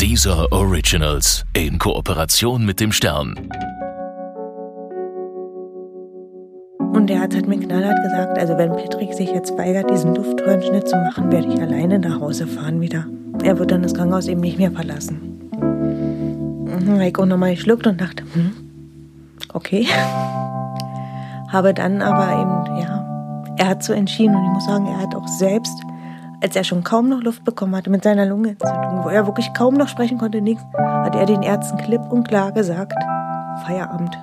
Dieser Originals in Kooperation mit dem Stern. Und der Arzt hat mir knallhart gesagt, also wenn Patrick sich jetzt weigert, diesen Luftröhrenschnitt zu machen, werde ich alleine nach Hause fahren wieder. Er wird dann das Krankenhaus eben nicht mehr verlassen. Mhm, ich auch nochmal geschluckt und dachte, hm, okay. Habe dann aber eben, ja, er hat so entschieden und ich muss sagen, er hat auch selbst, als er schon kaum noch Luft bekommen hatte mit seiner Lungenentzündung, wo er wirklich kaum noch sprechen konnte, nichts, hat er den Ärzten klipp und klar gesagt, Feierabend.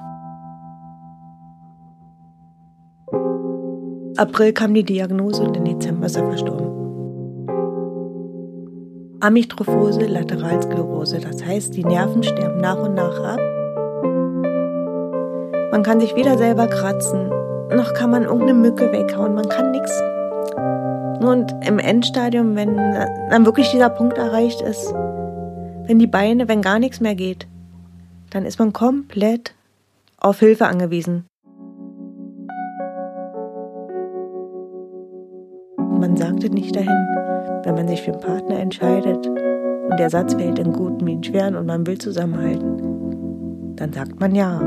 April kam die Diagnose und im Dezember ist er verstorben. Amytrophose Lateralsklerose, das heißt, die Nerven sterben nach und nach ab. Man kann sich weder selber kratzen, noch kann man irgendeine Mücke weghauen, man kann nichts. Und im Endstadium, wenn dann wirklich dieser Punkt erreicht ist, wenn die Beine, wenn gar nichts mehr geht, dann ist man komplett auf Hilfe angewiesen. Man sagt es nicht dahin, wenn man sich für einen Partner entscheidet und der Satz fällt in guten wie in schweren und man will zusammenhalten, dann sagt man ja.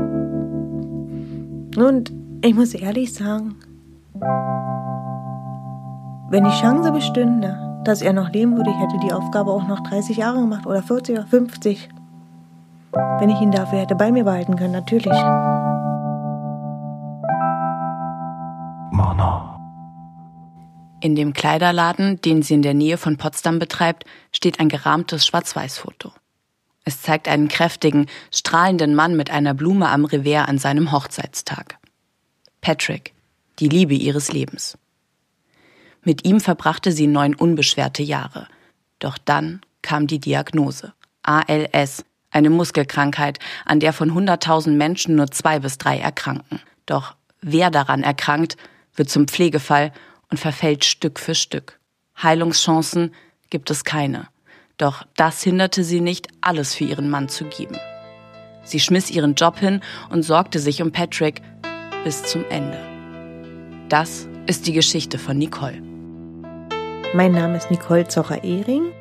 Und ich muss ehrlich sagen, wenn die Chance bestünde, dass er noch leben würde, ich hätte die Aufgabe auch noch 30 Jahre gemacht oder 40 oder 50. Wenn ich ihn dafür hätte bei mir behalten können, natürlich. In dem Kleiderladen, den sie in der Nähe von Potsdam betreibt, steht ein gerahmtes Schwarz-Weiß-Foto. Es zeigt einen kräftigen, strahlenden Mann mit einer Blume am Revers an seinem Hochzeitstag. Patrick, die Liebe ihres Lebens. Mit ihm verbrachte sie neun unbeschwerte Jahre. Doch dann kam die Diagnose. ALS, eine Muskelkrankheit, an der von 100.000 Menschen nur zwei bis drei erkranken. Doch wer daran erkrankt, wird zum Pflegefall und verfällt Stück für Stück. Heilungschancen gibt es keine. Doch das hinderte sie nicht, alles für ihren Mann zu geben. Sie schmiss ihren Job hin und sorgte sich um Patrick bis zum Ende. Das ist die Geschichte von Nicole. Mein Name ist Nicole Zocher-Ehring.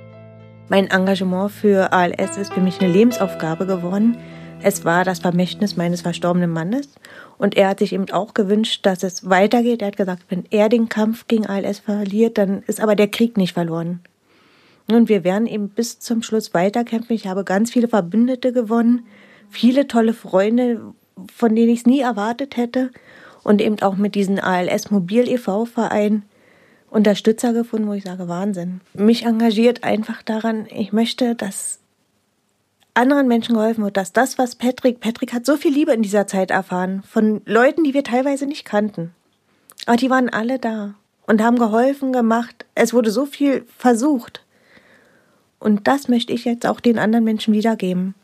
Mein Engagement für ALS ist für mich eine Lebensaufgabe geworden. Es war das Vermächtnis meines verstorbenen Mannes und er hat sich eben auch gewünscht, dass es weitergeht. Er hat gesagt, wenn er den Kampf gegen ALS verliert, dann ist aber der Krieg nicht verloren. Und wir werden eben bis zum Schluss weiterkämpfen. Ich habe ganz viele Verbündete gewonnen, viele tolle Freunde, von denen ich es nie erwartet hätte. Und eben auch mit diesem ALS Mobil e.V. Verein Unterstützer gefunden, wo ich sage, Wahnsinn. Mich engagiert einfach daran, ich möchte, dass anderen Menschen geholfen wird, dass das, was Patrick, Patrick hat so viel Liebe in dieser Zeit erfahren, von Leuten, die wir teilweise nicht kannten. Aber die waren alle da und haben geholfen, gemacht. Es wurde so viel versucht. Und das möchte ich jetzt auch den anderen Menschen wiedergeben.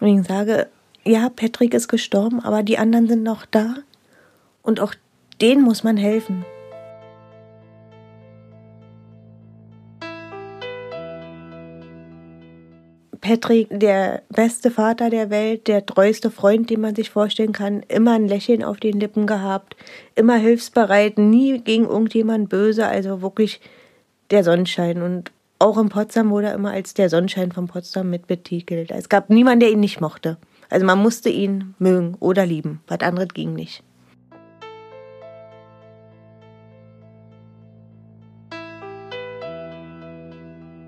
Und ich sage, ja, Patrick ist gestorben, aber die anderen sind noch da. Und auch denen muss man helfen. Patrick, der beste Vater der Welt, der treueste Freund, den man sich vorstellen kann, immer ein Lächeln auf den Lippen gehabt, immer hilfsbereit, nie gegen irgendjemand böse, also wirklich der Sonnenschein. Und auch in Potsdam wurde er immer als der Sonnenschein von Potsdam mit betitelt. Es gab niemanden, der ihn nicht mochte. Also man musste ihn mögen oder lieben. Was anderes ging nicht.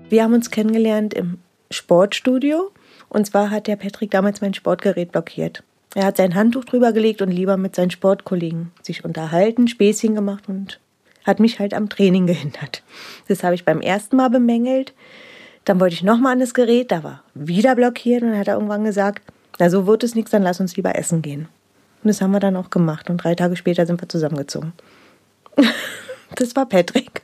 Wir haben uns kennengelernt im Sportstudio. Und zwar hat der Patrick damals mein Sportgerät blockiert. Er hat sein Handtuch drüber gelegt und lieber mit seinen Sportkollegen sich unterhalten, Späßchen gemacht und hat mich halt am Training gehindert. Das habe ich beim ersten Mal bemängelt. Dann wollte ich nochmal an das Gerät, da war wieder blockiert und dann hat er irgendwann gesagt, na so wird es nichts, dann lass uns lieber essen gehen. Und das haben wir dann auch gemacht und drei Tage später sind wir zusammengezogen. das war Patrick.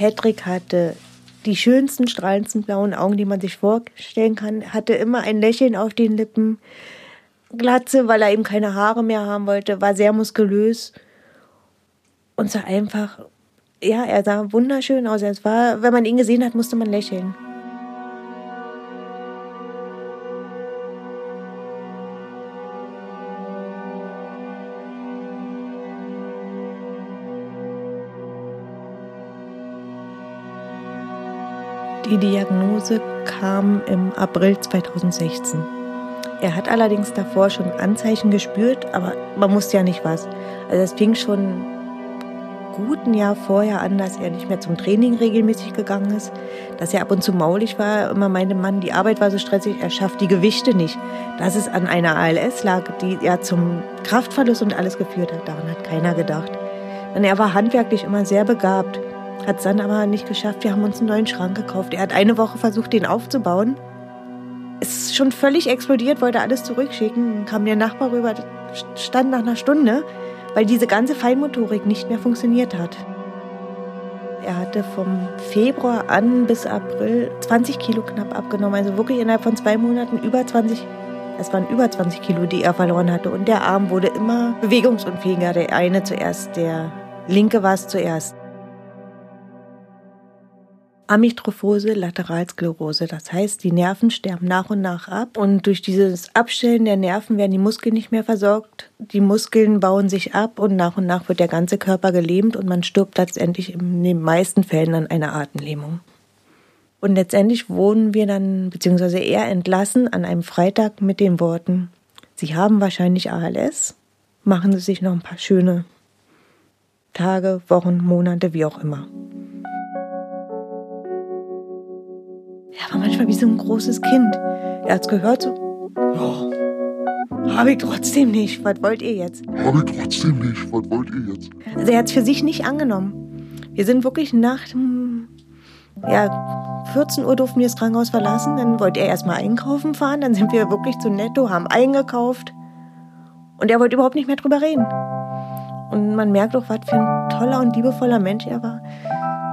Patrick hatte die schönsten, strahlendsten blauen Augen, die man sich vorstellen kann, hatte immer ein Lächeln auf den Lippen, Glatze, weil er eben keine Haare mehr haben wollte, war sehr muskulös und sah einfach, ja, er sah wunderschön aus. Es war, wenn man ihn gesehen hat, musste man lächeln. Die Diagnose kam im April 2016. Er hat allerdings davor schon Anzeichen gespürt, aber man wusste ja nicht was. Also es fing schon gut ein Jahr vorher an, dass er nicht mehr zum Training regelmäßig gegangen ist, dass er ab und zu maulig war. Immer meinte Mann, die Arbeit war so stressig, er schafft die Gewichte nicht. Dass es an einer ALS lag, die ja zum Kraftverlust und alles geführt hat, daran hat keiner gedacht. Und er war handwerklich immer sehr begabt, hat es dann aber nicht geschafft. Wir haben uns einen neuen Schrank gekauft. Er hat eine Woche versucht, den aufzubauen ist schon völlig explodiert, wollte alles zurückschicken. Kam der Nachbar rüber, stand nach einer Stunde, weil diese ganze Feinmotorik nicht mehr funktioniert hat. Er hatte vom Februar an bis April 20 Kilo knapp abgenommen. Also wirklich innerhalb von zwei Monaten über 20, es waren über 20 Kilo, die er verloren hatte. Und der Arm wurde immer bewegungsunfähiger. Der eine zuerst, der linke war es zuerst. Amytrophose Lateralsklerose. Das heißt, die Nerven sterben nach und nach ab und durch dieses Abstellen der Nerven werden die Muskeln nicht mehr versorgt. Die Muskeln bauen sich ab und nach und nach wird der ganze Körper gelähmt und man stirbt letztendlich in den meisten Fällen an einer Atemlähmung. Und letztendlich wurden wir dann, beziehungsweise er entlassen an einem Freitag mit den Worten, Sie haben wahrscheinlich ALS, machen Sie sich noch ein paar schöne Tage, Wochen, Monate, wie auch immer. Er war manchmal wie so ein großes Kind. Er hat's gehört so, ja, habe ich trotzdem nicht. Was wollt ihr jetzt? Habe ich trotzdem nicht. Was wollt ihr jetzt? Also er hat es für sich nicht angenommen. Wir sind wirklich nach ja, 14 Uhr durften wir das Krankenhaus verlassen. Dann wollte er erstmal einkaufen fahren. Dann sind wir wirklich zu Netto, haben eingekauft. Und er wollte überhaupt nicht mehr drüber reden. Und man merkt auch, was für ein toller und liebevoller Mensch er war.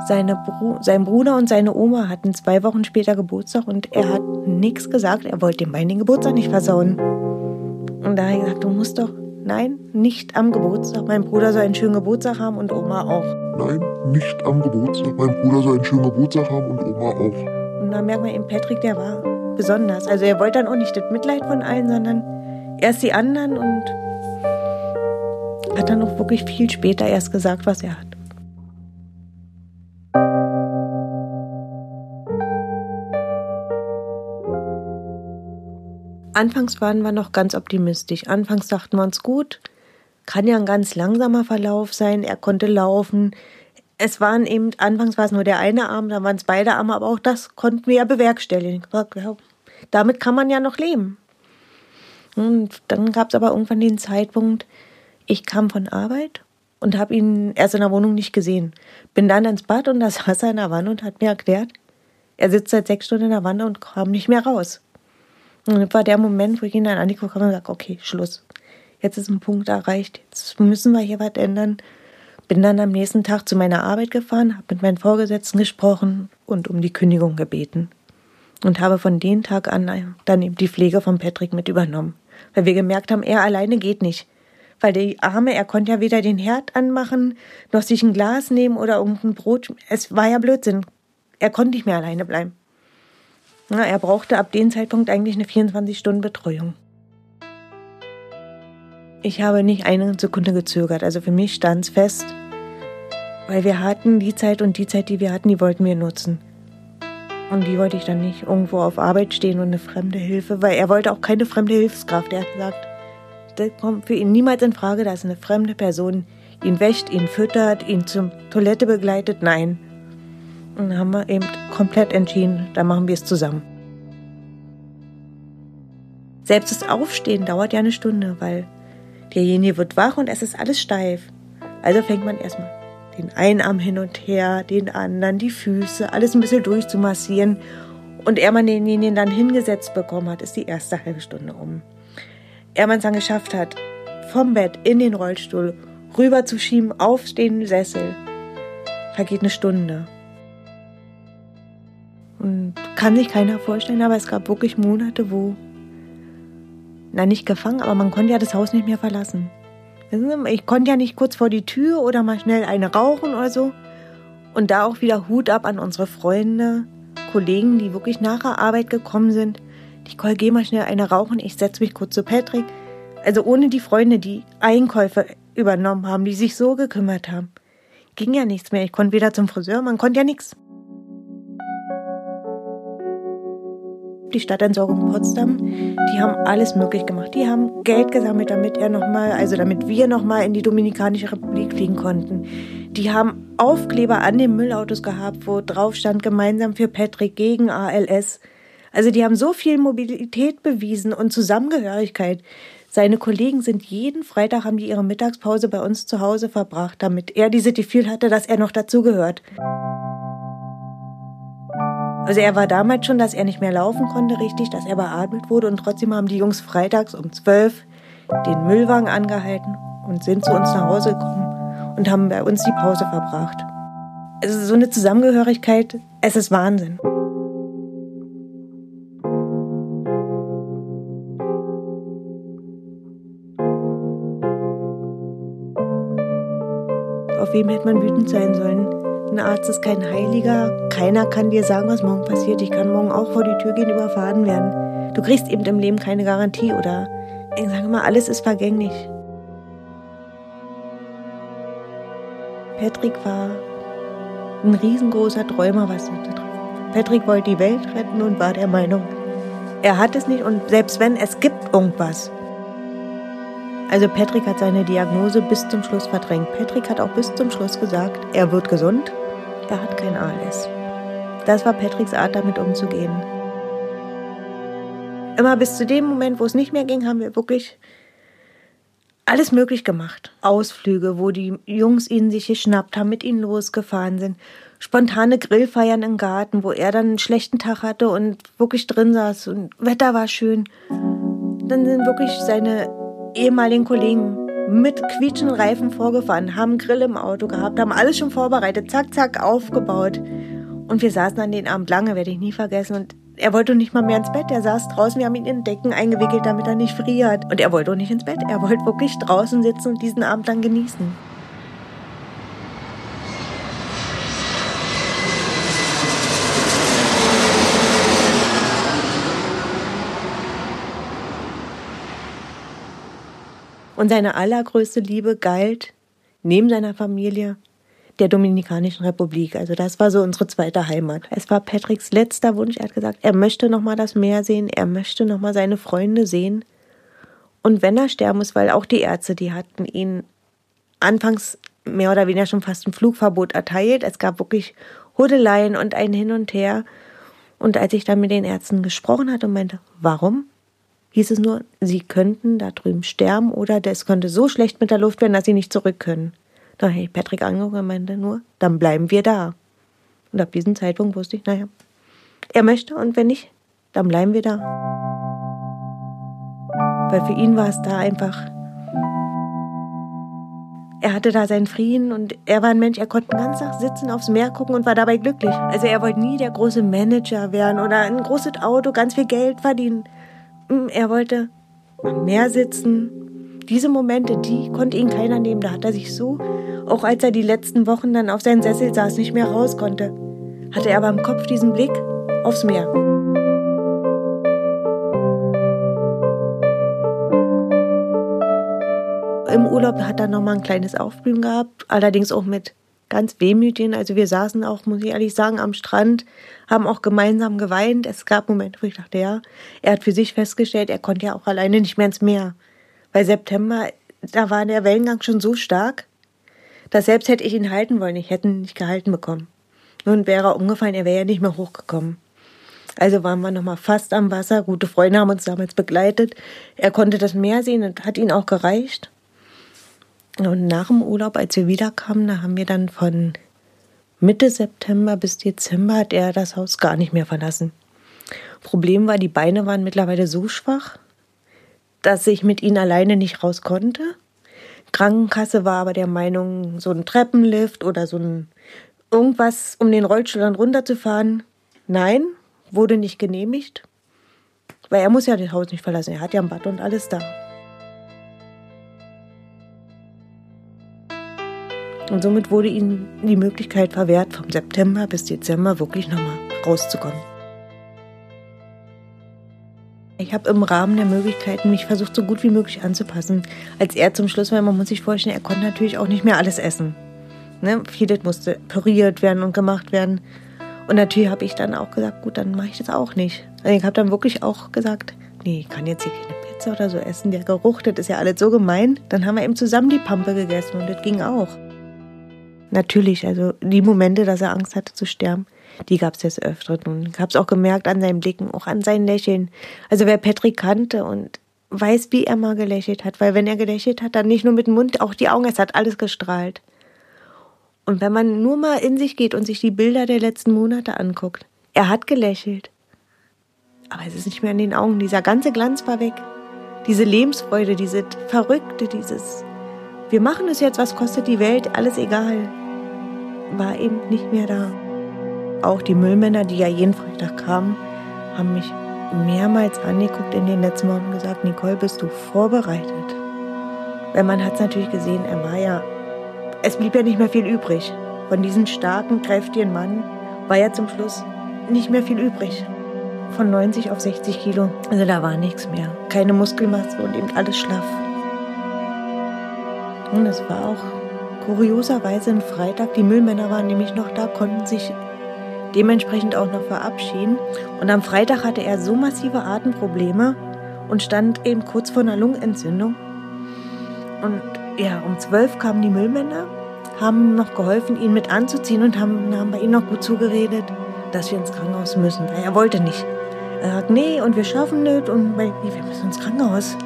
Seine Bru sein Bruder und seine Oma hatten zwei Wochen später Geburtstag und er hat nichts gesagt. Er wollte dem Bein den Geburtstag nicht versauen. Und da hat er gesagt, du musst doch, nein, nicht am Geburtstag. Mein Bruder soll einen schönen Geburtstag haben und Oma auch. Nein, nicht am Geburtstag. Mein Bruder soll einen schönen Geburtstag haben und Oma auch. Und da merkt man eben, Patrick, der war besonders. Also er wollte dann auch nicht das Mitleid von allen, sondern erst die anderen und hat dann auch wirklich viel später erst gesagt, was er hat. Anfangs waren wir noch ganz optimistisch. Anfangs dachten wir uns gut, kann ja ein ganz langsamer Verlauf sein. Er konnte laufen. Es waren eben, anfangs war es nur der eine Arm, dann waren es beide Arme, aber auch das konnten wir ja bewerkstelligen. Damit kann man ja noch leben. Und dann gab es aber irgendwann den Zeitpunkt, ich kam von Arbeit und habe ihn erst in der Wohnung nicht gesehen. Bin dann ins Bad und da saß er in der Wanne und hat mir erklärt, er sitzt seit sechs Stunden in der Wanne und kam nicht mehr raus. Und das war der Moment, wo ich ihn dann angeguckt habe und gesagt, okay, Schluss. Jetzt ist ein Punkt erreicht. Jetzt müssen wir hier was ändern. Bin dann am nächsten Tag zu meiner Arbeit gefahren, habe mit meinen Vorgesetzten gesprochen und um die Kündigung gebeten. Und habe von dem Tag an dann eben die Pflege von Patrick mit übernommen. Weil wir gemerkt haben, er alleine geht nicht. Weil die Arme, er konnte ja weder den Herd anmachen, noch sich ein Glas nehmen oder irgendein Brot. Es war ja Blödsinn. Er konnte nicht mehr alleine bleiben. Er brauchte ab dem Zeitpunkt eigentlich eine 24-Stunden-Betreuung. Ich habe nicht eine Sekunde gezögert. Also für mich stand es fest, weil wir hatten die Zeit und die Zeit, die wir hatten, die wollten wir nutzen. Und die wollte ich dann nicht irgendwo auf Arbeit stehen und eine fremde Hilfe, weil er wollte auch keine fremde Hilfskraft. Er hat gesagt, das kommt für ihn niemals in Frage, dass eine fremde Person ihn wäscht, ihn füttert, ihn zur Toilette begleitet. Nein, und dann haben wir eben komplett entschieden, da machen wir es zusammen. Selbst das Aufstehen dauert ja eine Stunde, weil derjenige wird wach und es ist alles steif. Also fängt man erstmal den einen Arm hin und her, den anderen, die Füße, alles ein bisschen durchzumassieren. Und er man denjenigen dann hingesetzt bekommen hat, ist die erste halbe Stunde um. Er man es dann geschafft hat, vom Bett in den Rollstuhl rüber zu schieben auf den Sessel, vergeht eine Stunde. Kann sich keiner vorstellen, aber es gab wirklich Monate, wo, na nicht gefangen, aber man konnte ja das Haus nicht mehr verlassen. Ich konnte ja nicht kurz vor die Tür oder mal schnell eine rauchen oder so. Und da auch wieder Hut ab an unsere Freunde, Kollegen, die wirklich nach der Arbeit gekommen sind. Ich call, geh mal schnell eine rauchen, ich setze mich kurz zu Patrick. Also ohne die Freunde, die Einkäufe übernommen haben, die sich so gekümmert haben, ging ja nichts mehr. Ich konnte wieder zum Friseur, man konnte ja nichts. Die Stadtentsorgung Potsdam, die haben alles möglich gemacht. Die haben Geld gesammelt, damit er noch mal, also damit wir noch mal in die Dominikanische Republik fliegen konnten. Die haben Aufkleber an den Müllautos gehabt, wo drauf stand gemeinsam für Patrick gegen ALS. Also die haben so viel Mobilität bewiesen und Zusammengehörigkeit. Seine Kollegen sind jeden Freitag haben die ihre Mittagspause bei uns zu Hause verbracht, damit er diese Gefühl hatte, dass er noch dazugehört. Also er war damals schon, dass er nicht mehr laufen konnte, richtig, dass er beatmet wurde und trotzdem haben die Jungs freitags um zwölf den Müllwagen angehalten und sind zu uns nach Hause gekommen und haben bei uns die Pause verbracht. Also so eine Zusammengehörigkeit, es ist Wahnsinn. Auf wem hätte man wütend sein sollen? Ein Arzt ist kein Heiliger. Keiner kann dir sagen, was morgen passiert. Ich kann morgen auch vor die Tür gehen, überfahren werden. Du kriegst eben im Leben keine Garantie oder ich sage mal, alles ist vergänglich. Patrick war ein riesengroßer Träumer, was das betrifft. Patrick wollte die Welt retten und war der Meinung, er hat es nicht und selbst wenn, es gibt irgendwas. Also Patrick hat seine Diagnose bis zum Schluss verdrängt. Patrick hat auch bis zum Schluss gesagt, er wird gesund, er hat kein ALS. Das war Patricks Art, damit umzugehen. Immer bis zu dem Moment, wo es nicht mehr ging, haben wir wirklich alles möglich gemacht. Ausflüge, wo die Jungs ihn sich geschnappt haben, mit ihnen losgefahren sind. Spontane Grillfeiern im Garten, wo er dann einen schlechten Tag hatte und wirklich drin saß und Wetter war schön. Dann sind wirklich seine ehemaligen Kollegen mit quietschenden Reifen vorgefahren, haben Grill im Auto gehabt, haben alles schon vorbereitet, zack, zack, aufgebaut. Und wir saßen an den Abend lange, werde ich nie vergessen. Und er wollte nicht mal mehr ins Bett. Er saß draußen, wir haben ihn in Decken eingewickelt, damit er nicht friert. Und er wollte auch nicht ins Bett. Er wollte wirklich draußen sitzen und diesen Abend dann genießen. Und seine allergrößte Liebe galt neben seiner Familie der Dominikanischen Republik. Also das war so unsere zweite Heimat. Es war Patricks letzter Wunsch. Er hat gesagt, er möchte noch mal das Meer sehen, er möchte noch mal seine Freunde sehen. Und wenn er sterben muss, weil auch die Ärzte, die hatten ihn anfangs mehr oder weniger schon fast ein Flugverbot erteilt. Es gab wirklich Hudeleien und ein Hin und Her. Und als ich dann mit den Ärzten gesprochen hatte und meinte, warum? Hieß es nur, sie könnten da drüben sterben oder es könnte so schlecht mit der Luft werden, dass sie nicht zurück können. Da habe ich Patrick angeguckt und meinte nur, dann bleiben wir da. Und ab diesem Zeitpunkt wusste ich, naja, er möchte und wenn nicht, dann bleiben wir da. Weil für ihn war es da einfach, er hatte da seinen Frieden und er war ein Mensch, er konnte den ganzen Tag sitzen, aufs Meer gucken und war dabei glücklich. Also er wollte nie der große Manager werden oder ein großes Auto, ganz viel Geld verdienen. Hm, er wollte am Meer sitzen. Diese Momente, die konnte ihn keiner nehmen. Da hat er sich so, auch als er die letzten Wochen dann auf seinen Sessel saß, nicht mehr raus konnte, hatte er aber im Kopf diesen Blick aufs Meer. Im Urlaub hat er nochmal ein kleines Aufblühen gehabt, allerdings auch mit ganz wehmütig. Also wir saßen auch, muss ich ehrlich sagen, am Strand, haben auch gemeinsam geweint. Es gab Momente, wo ich dachte, ja, er hat für sich festgestellt, er konnte ja auch alleine nicht mehr ins Meer. Weil September, da war der Wellengang schon so stark, dass selbst hätte ich ihn halten wollen, ich hätte ihn nicht gehalten bekommen. Nun wäre er umgefallen, er wäre ja nicht mehr hochgekommen. Also waren wir nochmal fast am Wasser. Gute Freunde haben uns damals begleitet. Er konnte das Meer sehen und hat ihn auch gereicht. Und nach dem Urlaub, als wir wiederkamen, da haben wir dann von Mitte September bis Dezember hat er das Haus gar nicht mehr verlassen. Problem war, die Beine waren mittlerweile so schwach, dass ich mit ihnen alleine nicht raus konnte. Krankenkasse war aber der Meinung, so ein Treppenlift oder so ein irgendwas, um den Rollstuhl dann runterzufahren. Nein, wurde nicht genehmigt. Weil er muss ja das Haus nicht verlassen. Er hat ja ein Bad und alles da. Und somit wurde ihnen die Möglichkeit verwehrt, vom September bis Dezember wirklich nochmal rauszukommen. Ich habe im Rahmen der Möglichkeiten mich versucht, so gut wie möglich anzupassen. Als er zum Schluss war, man muss sich vorstellen, er konnte natürlich auch nicht mehr alles essen. Ne? Vieles musste püriert werden und gemacht werden. Und natürlich habe ich dann auch gesagt, gut, dann mache ich das auch nicht. Und ich habe dann wirklich auch gesagt, nee, ich kann jetzt hier keine Pizza oder so essen. Der Geruch, das ist ja alles so gemein. Dann haben wir eben zusammen die Pampe gegessen und das ging auch. Natürlich, also die Momente, dass er Angst hatte zu sterben, die gab es des Öfteren. Und ich habe es auch gemerkt an seinen Blicken, auch an seinen Lächeln. Also wer Patrick kannte und weiß, wie er mal gelächelt hat, weil wenn er gelächelt hat, dann nicht nur mit dem Mund, auch die Augen, es hat alles gestrahlt. Und wenn man nur mal in sich geht und sich die Bilder der letzten Monate anguckt, er hat gelächelt. Aber es ist nicht mehr in den Augen, dieser ganze Glanz war weg. Diese Lebensfreude, diese Verrückte, dieses Wir machen es jetzt, was kostet die Welt, alles egal, war eben nicht mehr da. Auch die Müllmänner, die ja jeden Freitag kamen, haben mich mehrmals angeguckt in den letzten Wochen und gesagt, Nicole, bist du vorbereitet? Weil man hat es natürlich gesehen, er war ja, es blieb ja nicht mehr viel übrig. Von diesem starken, kräftigen Mann war ja zum Schluss nicht mehr viel übrig. Von 90 auf 60 Kilo. Also da war nichts mehr. Keine Muskelmasse und eben alles schlaff. Und es war auch kurioserweise ein Freitag. Die Müllmänner waren nämlich noch da, konnten sich dementsprechend auch noch verabschieden. Und am Freitag hatte er so massive Atemprobleme und stand eben kurz vor einer Lungenentzündung. Und ja, um zwölf kamen die Müllmänner, haben noch geholfen, ihn mit anzuziehen und haben, haben bei ihm noch gut zugeredet, dass wir ins Krankenhaus müssen, er wollte nicht. Er sagt, nee, und wir schaffen das und wir müssen ins Krankenhaus.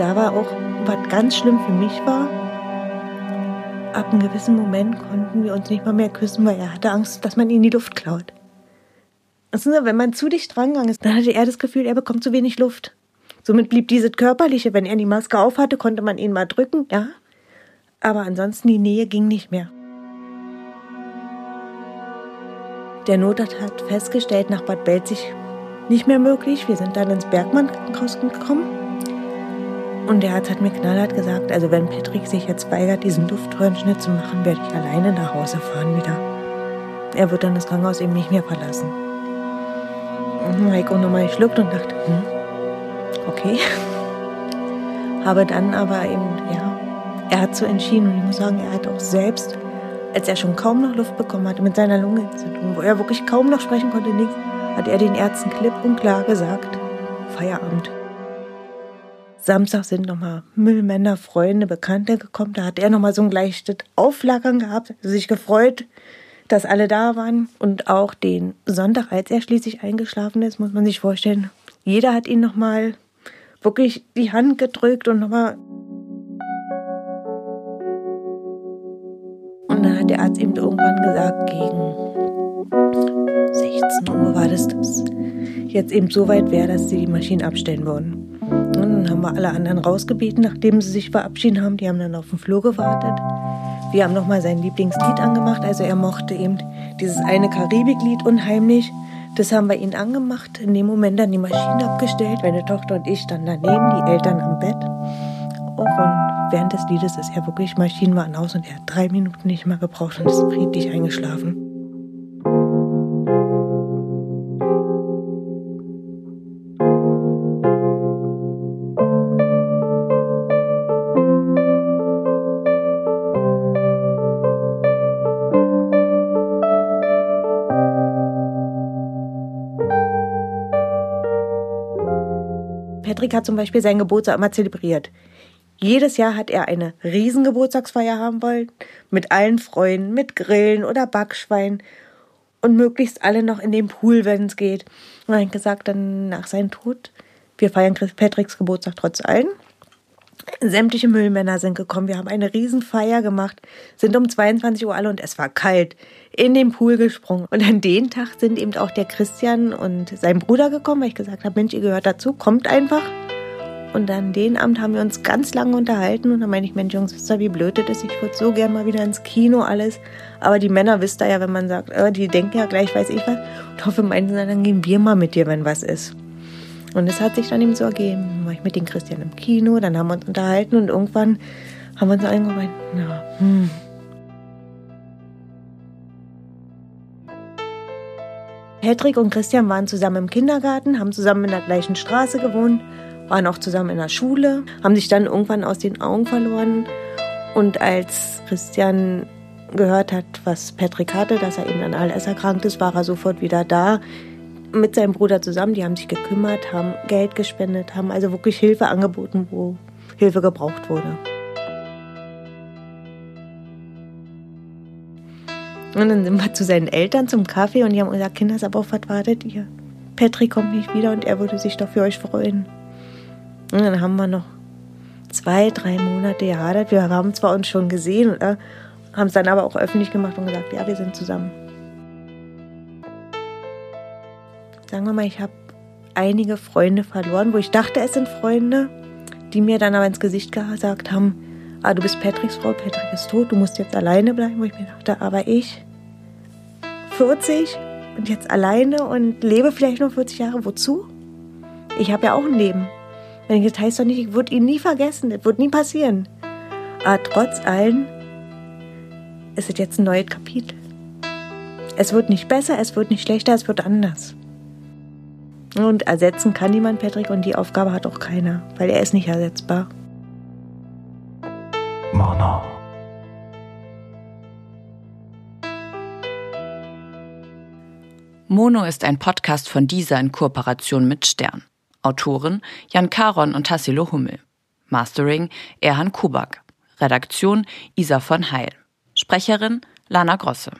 Da war auch, was ganz schlimm für mich war, ab einem gewissen Moment konnten wir uns nicht mal mehr küssen, weil er hatte Angst, dass man ihm die Luft klaut. Also, wenn man zu dicht drangegangen ist, dann hatte er das Gefühl, er bekommt zu wenig Luft. Somit blieb dieses Körperliche, wenn er die Maske aufhatte, konnte man ihn mal drücken, ja. Aber ansonsten die Nähe ging nicht mehr. Der Notarzt hat festgestellt, nach Bad Belzig nicht mehr möglich. Wir sind dann ins Bergmann-Krankenhaus gekommen. Und der Arzt hat mir knallhart gesagt, also wenn Patrick sich jetzt weigert, diesen Luftröhrenschnitt zu machen, werde ich alleine nach Hause fahren wieder. Er wird dann das Krankenhaus eben nicht mehr verlassen. Und Heiko nochmal geschluckt und dachte, hm, okay. Habe dann aber eben, ja, er hat so entschieden und ich muss sagen, er hat auch selbst, als er schon kaum noch Luft bekommen hatte mit seiner Lungenentzündung, wo er wirklich kaum noch sprechen konnte, nichts, hat er den Ärzten klipp und klar gesagt, Feierabend. Samstag sind nochmal Müllmänner, Freunde, Bekannte gekommen. Da hat er nochmal so ein leichtes Auflagern gehabt, sich gefreut, dass alle da waren. Und auch den Sonntag, als er schließlich eingeschlafen ist, muss man sich vorstellen, jeder hat ihn nochmal wirklich die Hand gedrückt und nochmal. Und dann hat der Arzt eben irgendwann gesagt, gegen 16 Uhr war das, dass jetzt eben so weit wäre, dass sie die Maschinen abstellen würden. Haben wir alle anderen rausgebeten, nachdem sie sich verabschieden haben. Die haben dann auf dem Flur gewartet. Wir haben nochmal sein Lieblingslied angemacht. Also er mochte eben dieses eine Karibiklied unheimlich. Das haben wir ihn angemacht. In dem Moment dann die Maschine abgestellt. Meine Tochter und ich dann daneben, die Eltern am Bett. Und während des Liedes ist er wirklich, Maschinen waren aus und er hat drei Minuten nicht mehr gebraucht und ist friedlich eingeschlafen. Patrick hat zum Beispiel seinen Geburtstag immer zelebriert. Jedes Jahr hat er eine riesen Geburtstagsfeier haben wollen, mit allen Freunden, mit Grillen oder Backschwein und möglichst alle noch in den Pool, wenn es geht. Und er hat gesagt, dann nach seinem Tod, wir feiern Patricks Geburtstag trotz allem. Sämtliche Müllmänner sind gekommen. Wir haben eine Riesenfeier gemacht, sind um 22 Uhr alle und es war kalt in den Pool gesprungen. Und an den Tag sind eben auch der Christian und sein Bruder gekommen, weil ich gesagt habe, Mensch, ihr gehört dazu, kommt einfach. Und an den Abend haben wir uns ganz lange unterhalten und dann meine ich, Mensch, Jungs, wisst ihr, wie blöd das ist? Ich würde so gern mal wieder ins Kino, alles. Aber die Männer wisst ihr ja, wenn man sagt, äh, die denken ja gleich, weiß ich was. Und hoffe, meinten sie, dann gehen wir mal mit dir, wenn was ist. Und es hat sich dann eben so ergeben. War ich mit den Christian im Kino, dann haben wir uns unterhalten und irgendwann haben wir uns eingemeint, na, hm. Hedrick und Christian waren zusammen im Kindergarten, haben zusammen in der gleichen Straße gewohnt, waren auch zusammen in der Schule, haben sich dann irgendwann aus den Augen verloren. Und als Christian gehört hat, was Patrick hatte, dass er eben an ALS erkrankt ist, war er sofort wieder da mit seinem Bruder zusammen. Die haben sich gekümmert, haben Geld gespendet, haben also wirklich Hilfe angeboten, wo Hilfe gebraucht wurde. Und dann sind wir zu seinen Eltern zum Kaffee und die haben gesagt, Kinder, was wartet ihr? Patrick kommt nicht wieder und er würde sich doch für euch freuen. Und dann haben wir noch zwei, drei Monate gehadert. Wir haben zwar uns schon gesehen, oder? haben es dann aber auch öffentlich gemacht und gesagt, ja, wir sind zusammen. Sagen wir mal, ich habe einige Freunde verloren, wo ich dachte, es sind Freunde, die mir dann aber ins Gesicht gesagt haben, ah, du bist Patricks Frau, Patrick ist tot, du musst jetzt alleine bleiben. Wo ich mir dachte, aber ich, 40 und jetzt alleine und lebe vielleicht nur 40 Jahre, wozu? Ich habe ja auch ein Leben. Das heißt doch nicht, ich würde ihn nie vergessen, das wird nie passieren. Aber trotz allem ist es jetzt ein neues Kapitel. Es wird nicht besser, es wird nicht schlechter, es wird anders. Und ersetzen kann niemand Patrick und die Aufgabe hat auch keiner, weil er ist nicht ersetzbar. Mana. Mono ist ein Podcast von dieser in Kooperation mit Stern. Autoren Jan Karon und Tassilo Hummel. Mastering Erhan Kubak. Redaktion Isa von Heil. Sprecherin Lana Grosse.